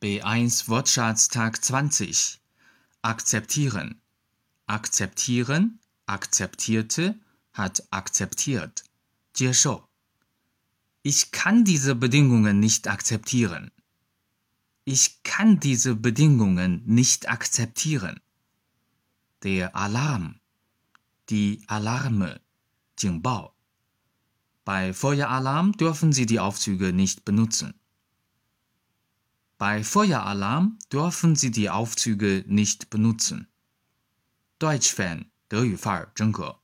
B1 Wortschatz Tag 20. Akzeptieren. Akzeptieren, akzeptierte, hat akzeptiert. 接受. Ich kann diese Bedingungen nicht akzeptieren. Ich kann diese Bedingungen nicht akzeptieren. Der Alarm. Die Alarme. 警报. Bei Feueralarm dürfen Sie die Aufzüge nicht benutzen. Bei Feueralarm dürfen Sie die Aufzüge nicht benutzen. Deutsch-Fan 德语范儿真格。